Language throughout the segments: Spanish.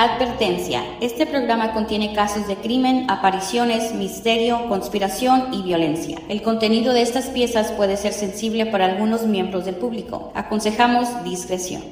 Advertencia. Este programa contiene casos de crimen, apariciones, misterio, conspiración y violencia. El contenido de estas piezas puede ser sensible para algunos miembros del público. Aconsejamos discreción.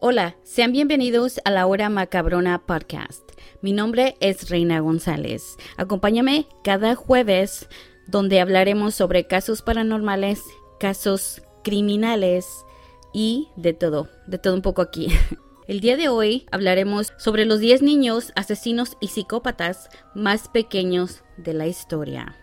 Hola, sean bienvenidos a la Hora Macabrona Podcast. Mi nombre es Reina González. Acompáñame cada jueves donde hablaremos sobre casos paranormales, casos criminales, y de todo, de todo un poco aquí. El día de hoy hablaremos sobre los 10 niños asesinos y psicópatas más pequeños de la historia.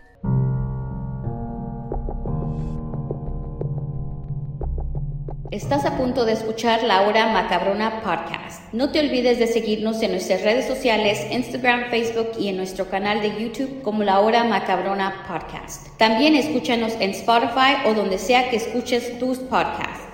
Estás a punto de escuchar la hora macabrona podcast. No te olvides de seguirnos en nuestras redes sociales, Instagram, Facebook y en nuestro canal de YouTube como la hora macabrona podcast. También escúchanos en Spotify o donde sea que escuches tus podcasts.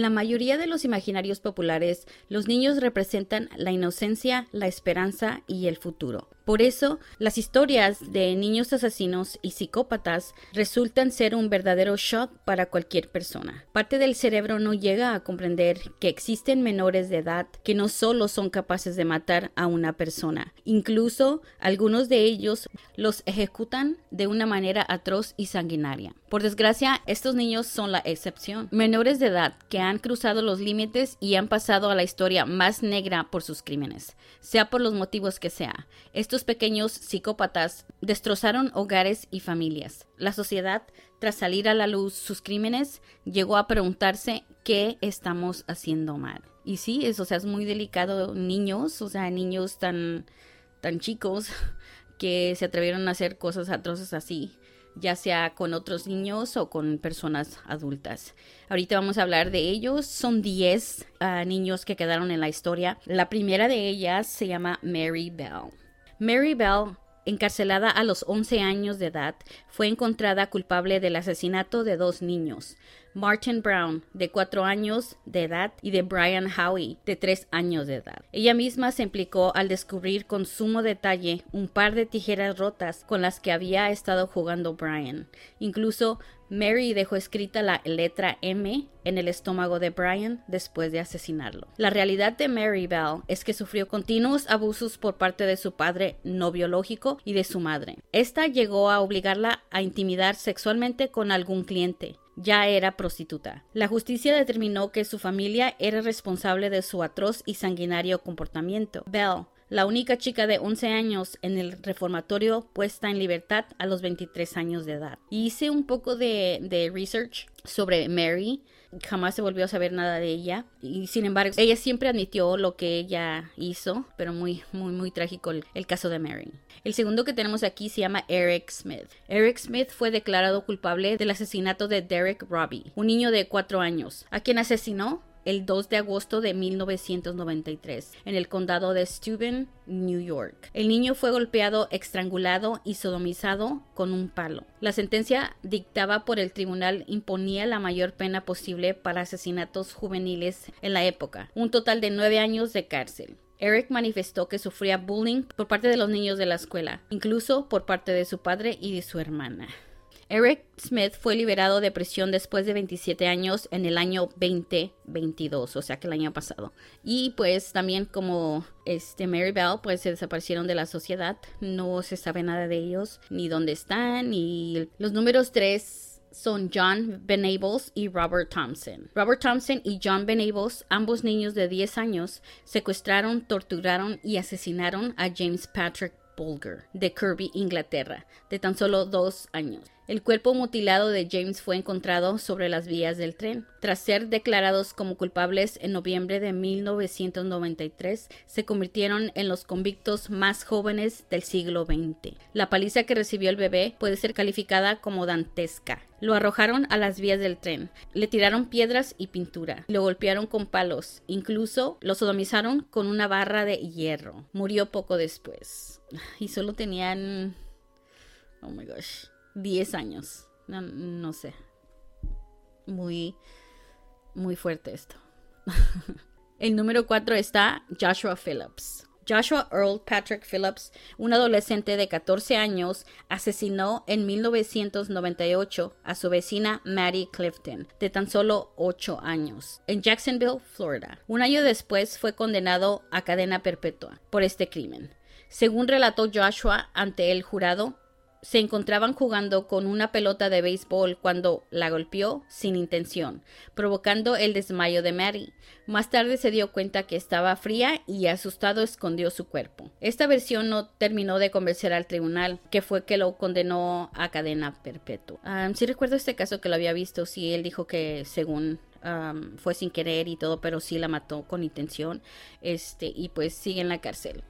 La mayoría de los imaginarios populares, los niños representan la inocencia, la esperanza y el futuro. Por eso, las historias de niños asesinos y psicópatas resultan ser un verdadero shock para cualquier persona. Parte del cerebro no llega a comprender que existen menores de edad que no solo son capaces de matar a una persona, incluso algunos de ellos los ejecutan de una manera atroz y sanguinaria. Por desgracia, estos niños son la excepción. Menores de edad que han cruzado los límites y han pasado a la historia más negra por sus crímenes, sea por los motivos que sea. Estos pequeños psicópatas destrozaron hogares y familias. La sociedad, tras salir a la luz sus crímenes, llegó a preguntarse qué estamos haciendo mal. Y sí, eso sea, es muy delicado. Niños, o sea, niños tan, tan chicos que se atrevieron a hacer cosas atroces así ya sea con otros niños o con personas adultas. Ahorita vamos a hablar de ellos. Son 10 ah, niños que quedaron en la historia. La primera de ellas se llama Mary Bell. Mary Bell, encarcelada a los 11 años de edad, fue encontrada culpable del asesinato de dos niños, Martin Brown, de 4 años de edad, y de Brian Howie, de 3 años de edad. Ella misma se implicó al descubrir con sumo detalle un par de tijeras rotas con las que había estado jugando Brian. Incluso Mary dejó escrita la letra M en el estómago de Brian después de asesinarlo. La realidad de Mary Bell es que sufrió continuos abusos por parte de su padre no biológico y de su madre. Esta llegó a obligarla a intimidar sexualmente con algún cliente ya era prostituta. La justicia determinó que su familia era responsable de su atroz y sanguinario comportamiento. Bell la única chica de 11 años en el reformatorio puesta en libertad a los 23 años de edad. hice un poco de, research sobre Mary. Jamás se volvió a saber nada de ella. Y sin embargo ella siempre admitió lo que ella hizo pero muy muy muy trágico el, el, caso de Mary. El segundo que tenemos aquí se llama Eric Smith. Eric Smith fue declarado culpable del asesinato de Derek Robbie un niño de 4 años a quien asesinó el 2 de agosto de 1993 en el condado de Steuben, New York. El niño fue golpeado, estrangulado y sodomizado con un palo. La sentencia dictada por el tribunal imponía la mayor pena posible para asesinatos juveniles en la época, un total de nueve años de cárcel. Eric manifestó que sufría bullying por parte de los niños de la escuela, incluso por parte de su padre y de su hermana. Eric Smith fue liberado de prisión después de 27 años en el año 2022, o sea que el año pasado. Y pues también como este Mary Bell, pues se desaparecieron de la sociedad, no se sabe nada de ellos, ni dónde están, y los números 3 son John Benables y Robert Thompson. Robert Thompson y John Benables, ambos niños de 10 años, secuestraron, torturaron y asesinaron a James Patrick Bulger de Kirby, Inglaterra, de tan solo dos años. El cuerpo mutilado de James fue encontrado sobre las vías del tren. Tras ser declarados como culpables en noviembre de 1993, se convirtieron en los convictos más jóvenes del siglo XX. La paliza que recibió el bebé puede ser calificada como dantesca. Lo arrojaron a las vías del tren, le tiraron piedras y pintura, lo golpearon con palos, incluso lo sodomizaron con una barra de hierro. Murió poco después. Y solo tenían... Oh my gosh 10 años. No, sé. Muy, muy fuerte esto. El número 4 está Joshua Phillips. Joshua Earl Patrick Phillips, un adolescente de 14 años, asesinó en 1998 a su vecina Maddie Clifton, de tan solo 8 años, en Jacksonville, Florida. Un año después fue condenado a cadena perpetua por este crimen. Según relató Joshua ante el jurado, se encontraban jugando con una pelota de béisbol cuando la golpeó sin intención, provocando el desmayo de Mary. Más tarde se dio cuenta que estaba fría y asustado escondió su cuerpo. Esta versión no terminó de convencer al tribunal, que fue que lo condenó a cadena perpetua. Si sí recuerdo este caso que lo había visto, sí, él dijo que según fue sin querer y todo, pero sí la mató con intención, este, y pues sigue en la cárcel.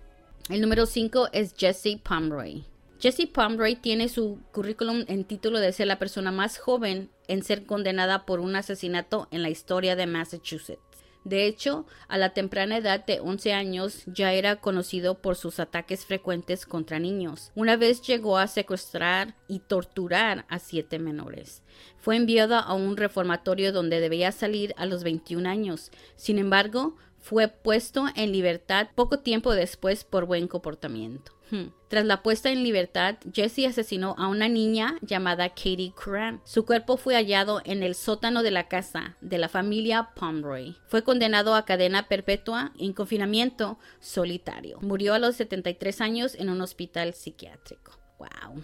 El número 5 es Jesse Pomeroy. Jessie Pomeroy tiene su currículum en título de ser la persona más joven en ser condenada por un asesinato en la historia de Massachusetts. De hecho, a la temprana edad de 11 años ya era conocido por sus ataques frecuentes contra niños. Una vez llegó a secuestrar y torturar a siete menores. Fue enviado a un reformatorio donde debía salir a los 21 años. Sin embargo, fue puesto en libertad poco tiempo después por buen comportamiento. Hmm. Tras la puesta en libertad, Jesse asesinó a una niña llamada Katie Curran. Su cuerpo fue hallado en el sótano de la casa de la familia Pomeroy. Fue condenado a cadena perpetua en confinamiento solitario. Murió a los 73 años en un hospital psiquiátrico. Wow.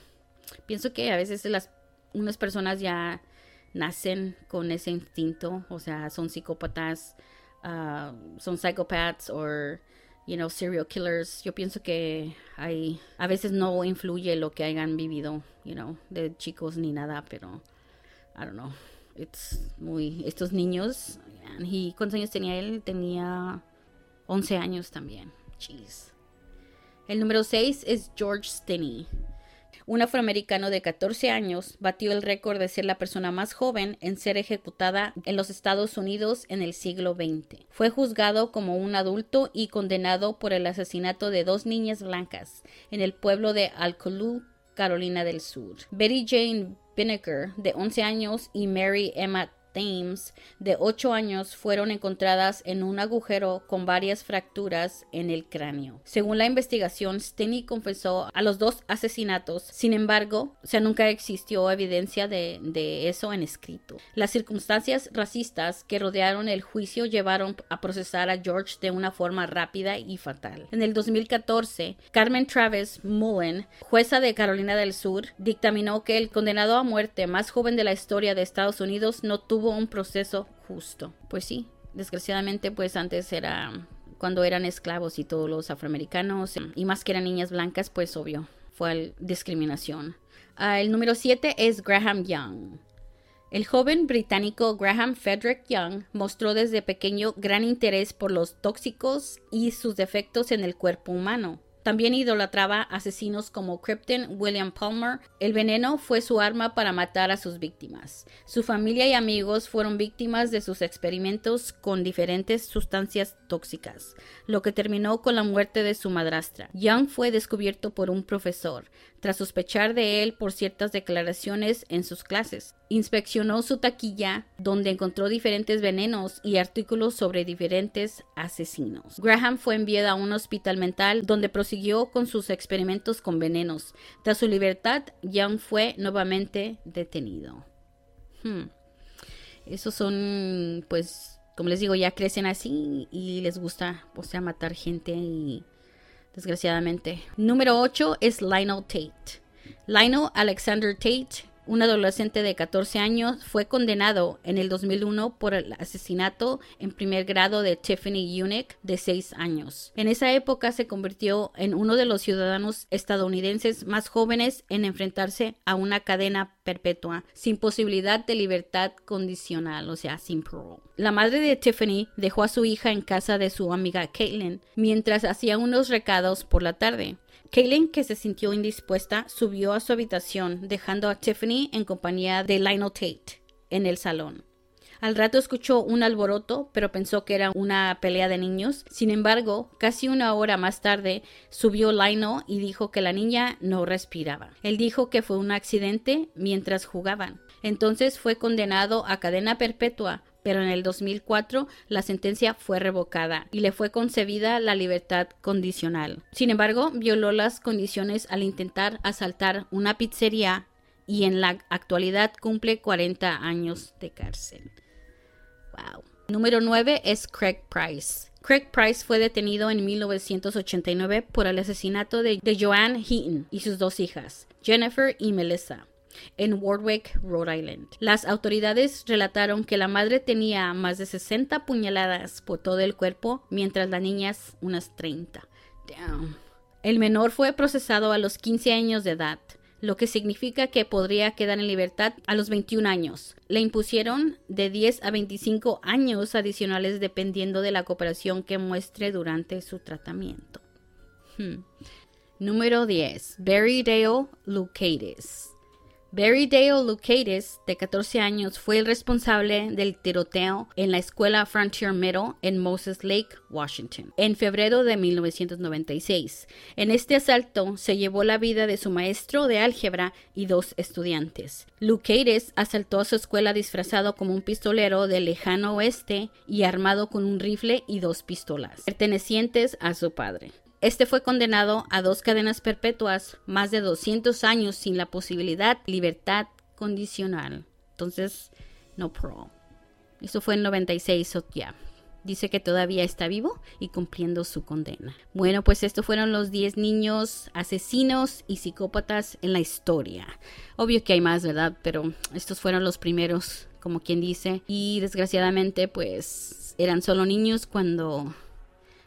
Pienso que a veces las unas personas ya nacen con ese instinto, o sea, son psicópatas Uh, son psychopaths o you know, serial killers. Yo pienso que hay, a veces no influye lo que hayan vivido, you know, de chicos ni nada, pero I don't know. It's muy, estos niños, y ¿cuántos años tenía él? Tenía 11 años también. Jeez. El número 6 es George Stinney un afroamericano de 14 años batió el récord de ser la persona más joven en ser ejecutada en los Estados Unidos en el siglo XX. Fue juzgado como un adulto y condenado por el asesinato de dos niñas blancas en el pueblo de Alcolú, Carolina del Sur. Betty Jane Binneker, de 11 años, y Mary Emma Thames, de 8 años, fueron encontradas en un agujero con varias fracturas en el cráneo. Según la investigación, Steny confesó a los dos asesinatos. Sin embargo, o nunca existió evidencia de, de eso en escrito. Las circunstancias racistas que rodearon el juicio llevaron a procesar a George de una forma rápida y fatal. En el 2014, Carmen Travis Mullen, jueza de Carolina del Sur, dictaminó que el condenado a muerte más joven de la historia de Estados Unidos no tuvo un proceso justo. Pues sí, desgraciadamente pues antes era cuando eran esclavos y todos los afroamericanos y más que eran niñas blancas pues obvio fue discriminación. Ah, el número 7 es Graham Young. El joven británico Graham Frederick Young mostró desde pequeño gran interés por los tóxicos y sus defectos en el cuerpo humano. También idolatraba asesinos como Krypton William Palmer. El veneno fue su arma para matar a sus víctimas. Su familia y amigos fueron víctimas de sus experimentos con diferentes sustancias tóxicas, lo que terminó con la muerte de su madrastra. Young fue descubierto por un profesor, tras sospechar de él por ciertas declaraciones en sus clases. Inspeccionó su taquilla, donde encontró diferentes venenos y artículos sobre diferentes asesinos. Graham fue enviado a un hospital mental donde prosiguió con sus experimentos con venenos. Tras su libertad, Young fue nuevamente detenido. Hmm. Esos son, pues, como les digo, ya crecen así y les gusta, o sea, matar gente y desgraciadamente. Número 8 es Lionel Tate. Lionel Alexander Tate un adolescente de 14 años, fue condenado en el 2001 por el asesinato en primer grado de Tiffany Unick, de 6 años. En esa época se convirtió en uno de los ciudadanos estadounidenses más jóvenes en enfrentarse a una cadena perpetua, sin posibilidad de libertad condicional, o sea, sin parole. La madre de Tiffany dejó a su hija en casa de su amiga Caitlin mientras hacía unos recados por la tarde. Kaylin, que se sintió indispuesta, subió a su habitación, dejando a Tiffany en compañía de Lionel Tate en el salón. Al rato escuchó un alboroto, pero pensó que era una pelea de niños. Sin embargo, casi una hora más tarde subió Lionel y dijo que la niña no respiraba. Él dijo que fue un accidente mientras jugaban. Entonces fue condenado a cadena perpetua pero en el 2004 la sentencia fue revocada y le fue concebida la libertad condicional. Sin embargo, violó las condiciones al intentar asaltar una pizzería y en la actualidad cumple 40 años de cárcel. Wow. Número 9 es Craig Price. Craig Price fue detenido en 1989 por el asesinato de Joanne Heaton y sus dos hijas, Jennifer y Melissa en Warwick, Rhode Island. Las autoridades relataron que la madre tenía más de 60 puñaladas por todo el cuerpo, mientras la niña unas 30. El menor fue procesado a los 15 años de edad lo que significa que podría quedar en libertad a los 21 años. Le impusieron de 10 a 25 años adicionales dependiendo de la cooperación que muestre durante su tratamiento. Hmm. Número 10. Barry Dale Lucadis. Barry Dale Lucadis, de 14 años, fue el responsable del tiroteo en la escuela Frontier Middle en Moses Lake, Washington, en febrero de 1996. En este asalto se llevó la vida de su maestro de álgebra y dos estudiantes. Lucadis asaltó a su escuela disfrazado como un pistolero del lejano oeste y armado con un rifle y dos pistolas, pertenecientes a su padre. Este fue condenado a dos cadenas perpetuas, más de 200 años sin la posibilidad de libertad condicional. Entonces, no pro. Eso fue en 96, ya. Dice que todavía está vivo y cumpliendo su condena. Bueno, pues estos fueron los 10 niños asesinos y psicópatas en la historia. Obvio que hay más, ¿verdad? Pero estos fueron los primeros, como quien dice. Y desgraciadamente, pues eran solo niños cuando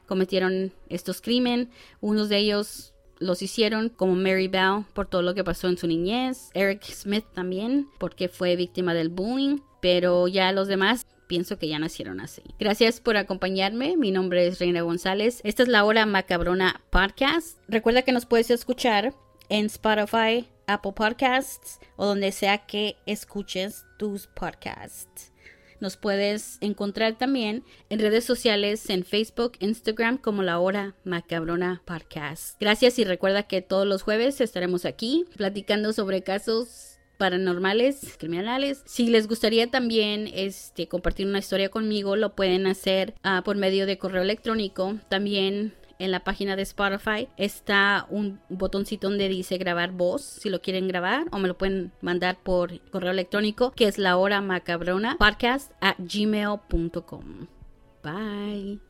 cometieron estos crímenes. Unos de ellos los hicieron como Mary Bell por todo lo que pasó en su niñez. Eric Smith también porque fue víctima del bullying. Pero ya los demás pienso que ya nacieron así. Gracias por acompañarme. Mi nombre es Reina González. Esta es la hora macabrona podcast. Recuerda que nos puedes escuchar en Spotify, Apple Podcasts o donde sea que escuches tus podcasts. Nos puedes encontrar también en redes sociales, en Facebook, Instagram, como La Hora Macabrona Podcast. Gracias y recuerda que todos los jueves estaremos aquí platicando sobre casos paranormales, criminales. Si les gustaría también este, compartir una historia conmigo, lo pueden hacer ah, por medio de correo electrónico. También en la página de Spotify está un botoncito donde dice grabar voz si lo quieren grabar o me lo pueden mandar por correo electrónico que es la hora macabrona podcast at gmail.com. Bye.